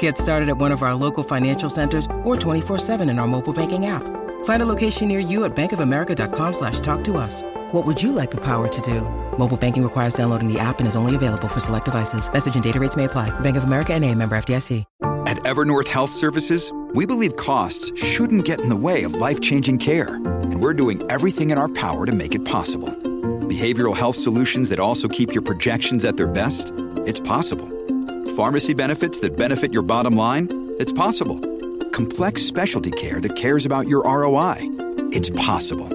Get started at one of our local financial centers or 24-7 in our mobile banking app. Find a location near you at bankofamerica.com slash talk to us. What would you like the power to do? Mobile banking requires downloading the app and is only available for select devices. Message and data rates may apply. Bank of America and a member FDIC. At Evernorth Health Services, we believe costs shouldn't get in the way of life-changing care. And we're doing everything in our power to make it possible. Behavioral health solutions that also keep your projections at their best? It's possible. Pharmacy benefits that benefit your bottom line? It's possible. Complex specialty care that cares about your ROI? It's possible.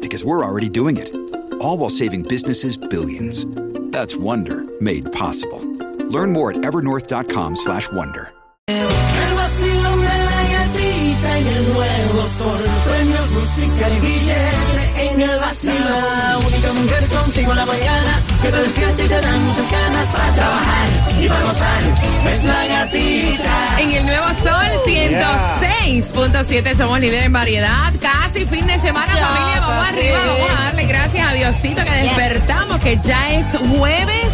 Because we're already doing it. All while saving businesses billions. That's Wonder made possible. Learn more at evernorth.com slash wonder. El vacilón de la gatita en el nuevo sol. Premios, música y billete en el vacilón. Mujer contigo en la mañana que te despierta y te da muchas ganas para trabajar y para gozar. Es la gatita. En el Nuevo Sol 106.7 somos líderes en variedad. Casi fin de semana, familia. Vamos arriba, vamos a darle gracias a Diosito que despertamos, que ya es jueves,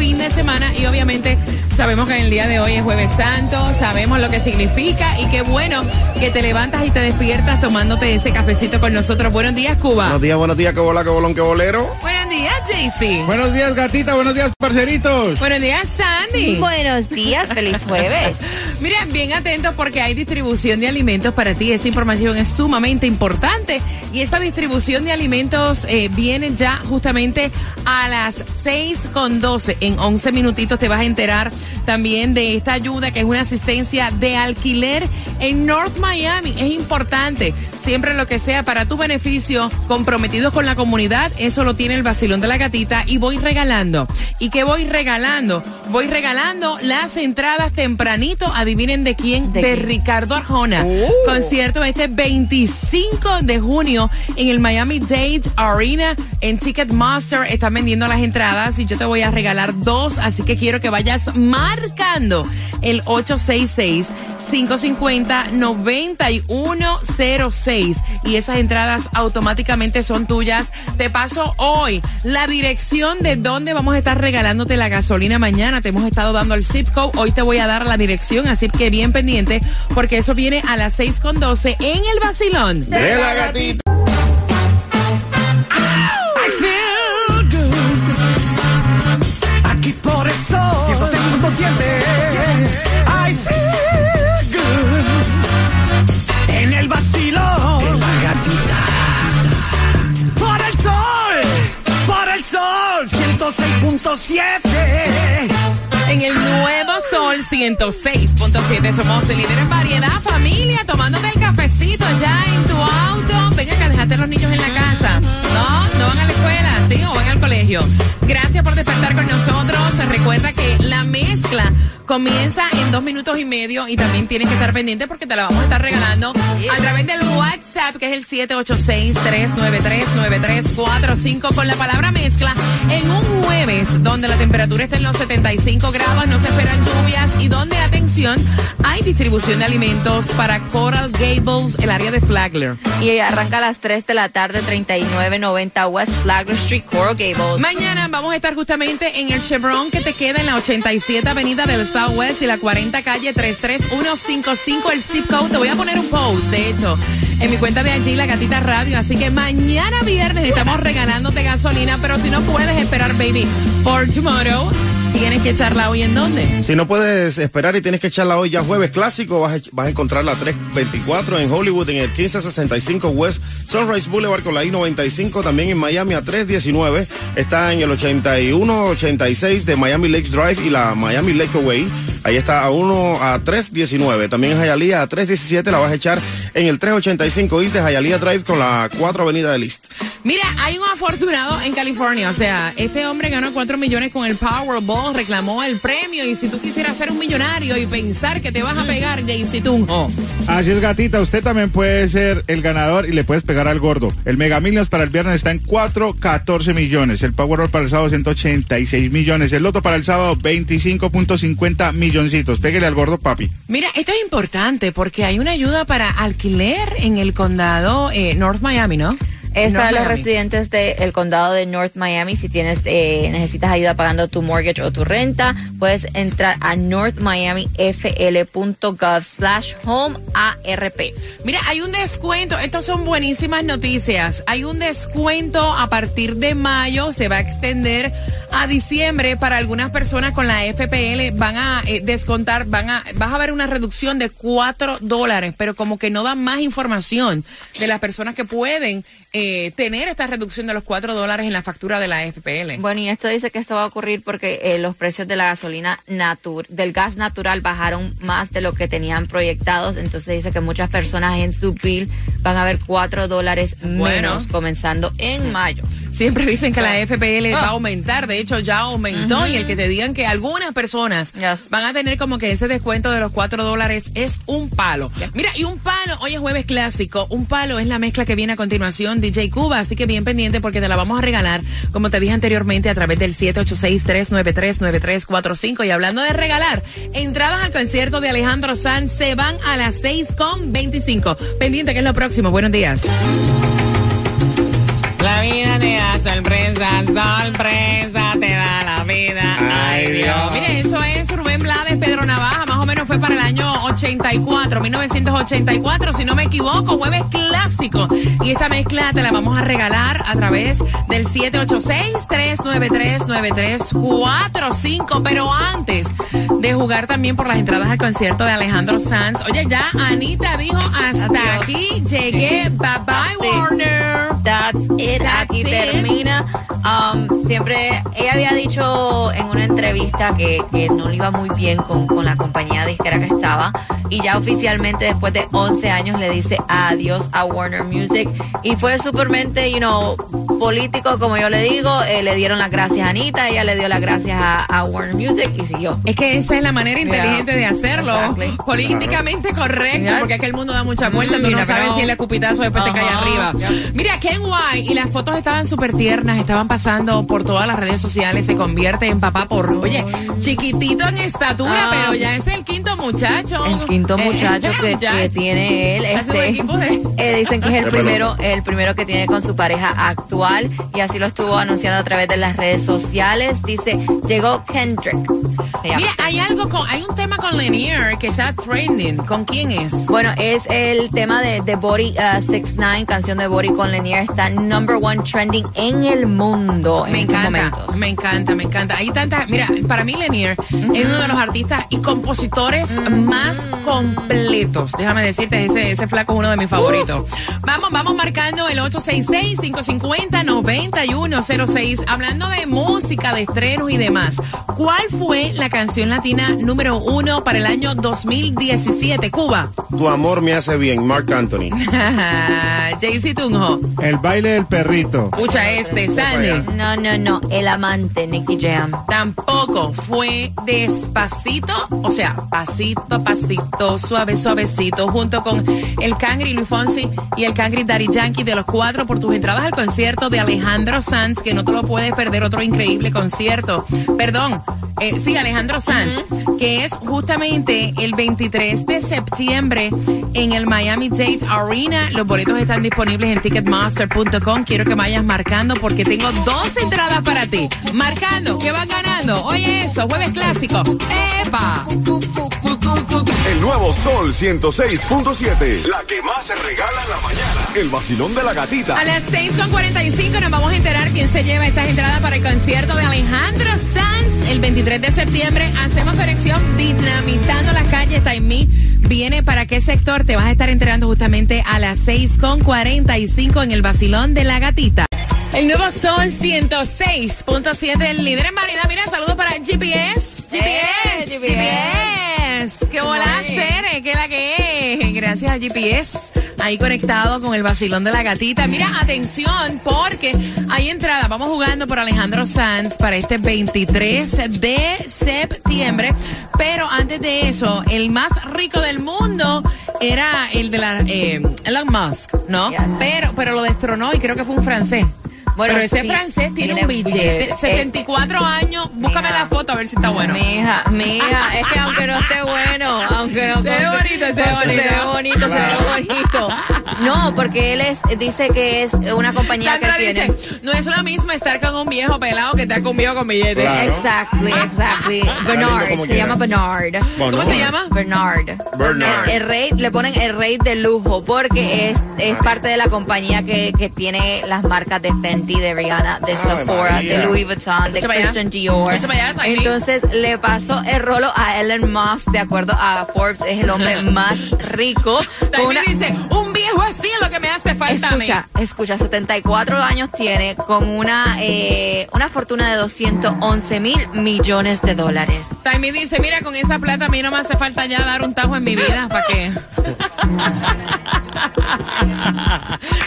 fin de semana. Y obviamente sabemos que el día de hoy es Jueves Santo, sabemos lo que significa y qué bueno que te levantas y te despiertas tomándote ese cafecito con nosotros. Buenos días, Cuba. Buenos días, buenos días, que bola, que bolón, que bolero. Días, JC. Buenos días, gatita, buenos días, parceritos. Buenos días, Sandy. Buenos días, feliz jueves. Miren, bien atentos porque hay distribución de alimentos para ti. Esa información es sumamente importante. Y esta distribución de alimentos eh, viene ya justamente a las 6 con 12. En 11 minutitos te vas a enterar también de esta ayuda que es una asistencia de alquiler en North Miami. Es importante. Siempre lo que sea para tu beneficio, comprometidos con la comunidad, eso lo tiene el vacilón de la gatita y voy regalando. ¿Y qué voy regalando? Voy regalando las entradas tempranito, adivinen de quién, de, ¿De quién? Ricardo Arjona. Concierto este 25 de junio en el Miami Dade Arena en Ticketmaster. Están vendiendo las entradas y yo te voy a regalar dos, así que quiero que vayas marcando el 866 550-9106 y esas entradas automáticamente son tuyas. Te paso hoy la dirección de dónde vamos a estar regalándote la gasolina mañana. Te hemos estado dando el zip code. Hoy te voy a dar la dirección, así que bien pendiente porque eso viene a las 6 con 12 en el vacilón. De la gatita. 106.7 somos líderes en variedad, familia, tomándote el cafecito ya en tu auto. Venga acá, dejaste a los niños en la casa. No, no van a la escuela, sí, o van al colegio. Gracias por despertar con nosotros. Recuerda que la mezcla comienza en dos minutos y medio y también tienes que estar pendiente porque te la vamos a estar regalando a través del WhatsApp que es el 786-393-9345 con la palabra mezcla en un jueves donde la temperatura está en los 75 grados, no se esperan lluvias y donde, atención, hay distribución de alimentos para Coral Gables, el área de Flagler. Y arranca a las 3 de la tarde, 3990 West Flagler Street, Coral Gables. Mañana vamos a estar justamente en el Chevron que te queda en la 87 Avenida del Southwest y la 40 calle 33155 el zip code. Te voy a poner un post, de hecho, en mi cuenta de allí, La Gatita Radio. Así que mañana viernes estamos regalándote gasolina, pero si no puedes esperar, baby, for tomorrow, tienes que echarla hoy en dónde? Si no puedes esperar y tienes que echarla hoy ya jueves clásico, vas a, vas a encontrarla a 324 en Hollywood, en el 1565 West Sunrise Boulevard con la I-95, también en Miami a 319, está en el 8186 de Miami Lakes Drive y la Miami Lake Way. Ahí está a 1 a 319. También en Hialeah a 317 la vas a echar en el 385 East de Hialeah Drive con la 4 Avenida de List. Mira, hay un afortunado en California. O sea, este hombre ganó 4 millones con el Powerball, reclamó el premio. Y si tú quisieras ser un millonario y pensar que te vas a pegar, Jaycee Tunjo. Así es, gatita. Usted también puede ser el ganador y le puedes pegar al gordo. El Mega Millions para el viernes está en 4.14 millones. El Powerball para el sábado 186 millones. El Loto para el sábado 25.50 milloncitos. Pégale al gordo, papi. Mira, esto es importante porque hay una ayuda para alquiler en el condado eh, North Miami, ¿no? Es North para los residentes del condado de North Miami. Si tienes eh, necesitas ayuda pagando tu mortgage o tu renta, puedes entrar a northmiamifl.gov slash home ARP. Mira, hay un descuento. Estas son buenísimas noticias. Hay un descuento a partir de mayo. Se va a extender a diciembre para algunas personas con la FPL. Van a eh, descontar, van a, vas a ver una reducción de 4 dólares, pero como que no dan más información de las personas que pueden eh, tener esta reducción de los 4 dólares en la factura de la FPL. Bueno, y esto dice que esto va a ocurrir porque eh, los precios de la gasolina natur del gas natural bajaron más de lo que tenían proyectados. Entonces dice que muchas personas en su bill van a ver 4 dólares Bueno. menos comenzando en mayo. Siempre dicen que la FPL va a Ah. aumentar, de hecho ya aumentó y el que te digan que algunas personas Yes. van a tener como que ese descuento de los 4 dólares es un palo. Mira, y un palo, hoy es jueves clásico, un palo es la mezcla que viene a continuación DJ Cuba, así que bien pendiente porque te la vamos a regalar, como te dije anteriormente, a través del 786-393-9345 y hablando de regalar, entradas al concierto de Alejandro Sanz se van a las 6 con 25. Pendiente que es lo próximo, buenos días. La vida te da sorpresa, sorpresa te da la vida. Ay Dios. Mire, eso es Rubén Blades, Pedro Navaja, más o menos fue para el año 84, 1984, si no me equivoco, jueves clásico. Y esta mezcla te la vamos a regalar a través del 786-393-9345. Pero antes de jugar también por las entradas al concierto de Alejandro Sanz, oye, ya Anita dijo hasta aquí llegué, bye bye. Warner. That's it, That's aquí it. termina. Um, siempre, ella había dicho en una entrevista que, que no le iba muy bien con, con la compañía disquera que estaba y ya oficialmente después de 11 años le dice adiós a Warner Music y fue supermente, you know, político como yo le digo, eh, le dieron las gracias a Anita, ella le dio las gracias a, a Warner Music y siguió. Es que esa es la manera inteligente de hacerlo. Exactly. Políticamente correcto, Yes. porque es que el mundo da mucha vuelta, tú no sabes si el escupitazo después te cae arriba. Mira, Ken White y las fotos estaban súper tiernas, estaban pasando por todas las redes sociales, se convierte en papá por, oye, chiquitito en estatura, Ah. pero ya es el quinto muchacho. El quinto Eh, muchacho que, tiene él. Este, equipo de- eh, dicen que es el primero, el primero que tiene con su pareja actual y así lo estuvo anunciando a través de las redes sociales. Dice, llegó Kendrick. Mira, hay algo con, hay un tema con Lanier que está trending. ¿Con quién es? Bueno, es el tema de, de Body uh, 69, canción de Body con Lanier. Está number one trending en el mundo en Me encanta, momentos. me encanta, me encanta. Hay tantas, mira, para mí Lanier es uno de los artistas y compositores más completos. Déjame decirte, ese, ese flaco es uno de mis favoritos. Vamos, vamos marcando el 866-550-9106. Hablando de música, de estrenos y demás. ¿Cuál fue la canción latina número uno para el año 2017? Cuba. Tu amor me hace bien, Mark Anthony. Jaycee Tunjo. El baile del perrito. Escucha este, sale. No, no, no. El amante, Nicky Jam. Tampoco fue despacito, o sea, pasito a pasito, suave, suavecito, junto con el Cangri Luis Fonsi y el Cangri Daddy Yankee de los cuatro por tus entradas al concierto de Alejandro Sanz, que no te lo puedes perder, otro increíble concierto. Perdón, eh, sí, Alejandro Sanz, que es justamente el 23 de septiembre en el Miami Dade Arena. Los boletos están disponibles en ticketmaster.com. Quiero que vayas marcando porque tengo dos entradas para ti. Marcando, que van ganando. Oye eso, jueves clásico. ¡Epa! El nuevo Sol 106.7. La que más se regala en la mañana. El vacilón de la gatita. A las 6.45 nos vamos a enterar quién se lleva estas entradas para el concierto de Alejandro Sanz el 23 de septiembre. Hacemos conexión dinamitando las calles. Taimí viene para qué sector. Te vas a estar enterando justamente a las 6.45 en el vacilón de la gatita. El nuevo Sol 106.7, el líder en variedad. Mira, saludos para GPS. GPS. Eh, GPS. Gracias al GPS. Ahí conectado con el vacilón de la gatita. Mira, atención, porque hay entrada. Vamos jugando por Alejandro Sanz para este 23 de septiembre. Pero antes de eso, el más rico del mundo era el de la eh, Elon Musk, ¿no? Pero, pero lo destronó y creo que fue un francés. Bueno, pero ese sí, francés tiene, tiene un billete. billete. 74 años. Búscame Mija. la foto a ver si está bueno. Mija, mija, es que aunque no esté bueno, aunque no Se ve bonito, se ve bonito. se ve bonito, se ve bonito. No, porque él es, dice que es una compañía Sandra que tiene. dice, no es lo mismo estar con un viejo pelado que estar con un viejo con billete. Claro. Exactly, exactly. lindo Bernard, se quiera. llama Bernard. Bueno, ¿Cómo se llama? Bernard. Bernard. El, el rey, le ponen el rey de lujo porque es, es parte de la compañía que, que tiene las marcas de Fenty, de Rihanna, de Sephora, María. de Louis Vuitton, de. Christian Dior. Entonces le pasó el rolo a Elon Musk, de acuerdo a Forbes, es el hombre más rico. con una- dice, un viejo así es lo que me hace falta a mí. Escucha, escucha, 74 años tiene con una eh, una fortuna de 211 mil millones de dólares. Taimi dice, mira, con esa plata a mí no me hace falta ya dar un tajo en mi vida. ¿Para qué?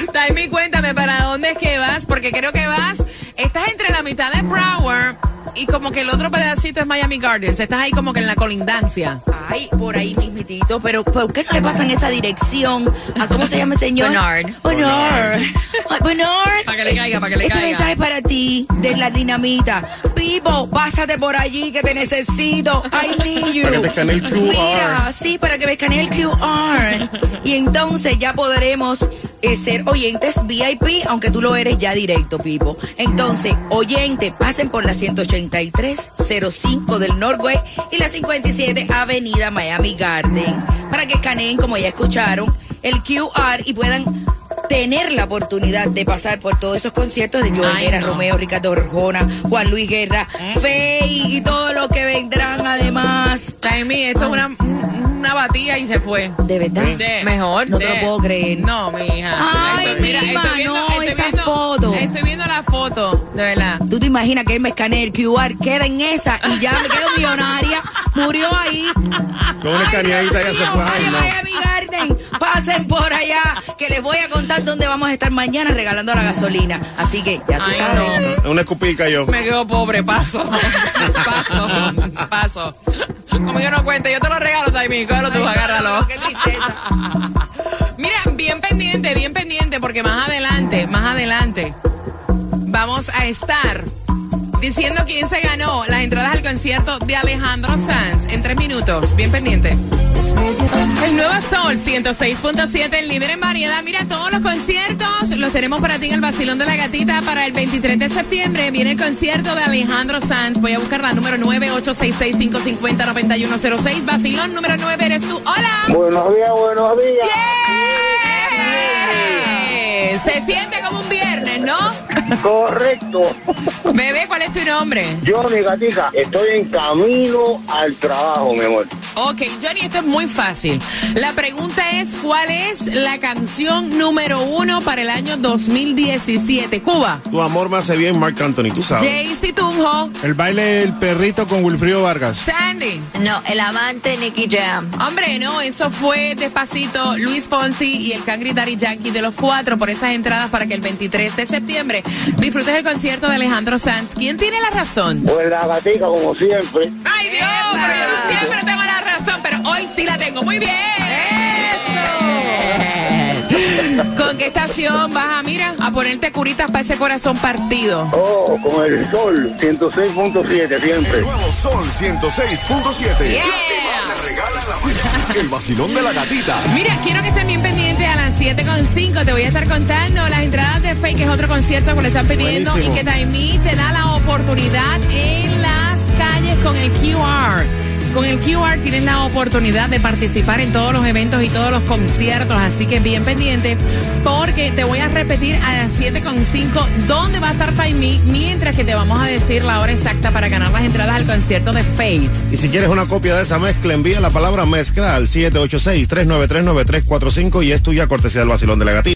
Taimi, cuéntame, ¿para dónde es que vas? Porque creo que vas, estás entre la mitad de Broward y como que el otro pedacito es Miami Gardens. Estás ahí como que en la colindancia. Ay, por ahí mismitito, pero ¿por qué no le pasan esa dirección a cómo se llama el señor? Bernard. Bernard. Bernard. Para que le caiga, para que le este caiga. mensaje para ti de la dinamita. Pipo, pásate por allí que te necesito. I need you. Para que te escanee el QR. Mira, sí, para que me escanee el QR. Y entonces ya podremos eh, ser oyentes VIP, aunque tú lo eres ya directo, Pipo. Entonces, oyente, pasen por la 18305 del Norway y la 57 Avenida Miami Garden para que escaneen, como ya escucharon, el QR y puedan tener la oportunidad de pasar por todos esos conciertos de Joel Ay, Guerra, no. Romeo, Ricardo Arjona, Juan Luis Guerra, Fey y todo lo que vendrán además. Taimi, esto es una, una batida y se fue. De verdad. De- Mejor. No te lo puedo creer. No, mi hija. Ay, mima, no, esa foto. Estoy viendo la foto, de verdad. Tú te imaginas que él me escanee el QR, queda en esa y ya me quedo millonaria. Murió ahí. Con una escaneadita ya se fue. Ay, Ay, no. Miami Garden, pasen por allá, que les voy a contar dónde vamos a estar mañana regalando la gasolina. Así que ya tú Ay, sabes. no. Una escupica yo. Me quedo pobre, paso. paso, paso. Como yo no cuente, yo te lo regalo, Taimi. Cógelo tú, agárralo. Qué tristeza. Mira, bien pendiente, bien pendiente, porque más adelante, más adelante, vamos a estar diciendo quién se ganó las entradas al concierto de Alejandro Sanz en tres minutos. Bien pendiente. Sol 106.7, el líder en variedad. Mira, todos los conciertos los tenemos para ti en el Basilón de la Gatita para el 23 de septiembre. Viene el concierto de Alejandro Sanz. Voy a buscar la número 9866-550-9106. Basilón número 9 eres tú. ¡Hola! Buenos días, buenos días. ¡Yeah! Se siente como un viernes, ¿no? Correcto. Bebé, ¿cuál es tu nombre? Johnny Gatica, estoy en camino al trabajo, mi amor. Ok, Johnny, esto es muy fácil. La pregunta es, ¿cuál es la canción número uno para el año 2017? Cuba. Tu amor me hace bien, Mark Anthony, tú sabes. Jaycee Tunjo. El baile del perrito con Wilfrido Vargas. Sandy. No, el amante Nicky Jam. Hombre, no, eso fue despacito Luis Fonsi y el Cangri Daddy Yankee de los cuatro por esas entradas para que el 23 de septiembre disfrutes el concierto de Alejandro Sanz. ¿Quién tiene la razón? Pues la gatica, como siempre. ¡Ay, Dios! Pero yo no siempre tengo la razón, pero hoy sí la tengo. ¡Muy bien! ¿Con qué estación vas a, mira, a ponerte curitas para ese corazón partido? Oh, con el sol, 106.7 siempre. El nuevo Sol 106.7. Yeah. La que más se regala en la mañana. El vacilón de la gatita. Mira, quiero que estén bien pendientes 7.5. Te voy a estar contando las entradas de Fake, que es otro concierto que le están pidiendo Buenísimo. y que Taimí te da la oportunidad en las calles con el QR. Con el QR tienes la oportunidad de participar en todos los eventos y todos los conciertos, así que bien pendiente porque te voy a repetir a las 7.5 dónde va a estar Taimí mientras que te vamos a decir la hora exacta para ganar las entradas al concierto de Fate. Y si quieres una copia de esa mezcla, envía la palabra mezcla al 786-393-9345 y es tuya cortesía del vacilón de la gatita.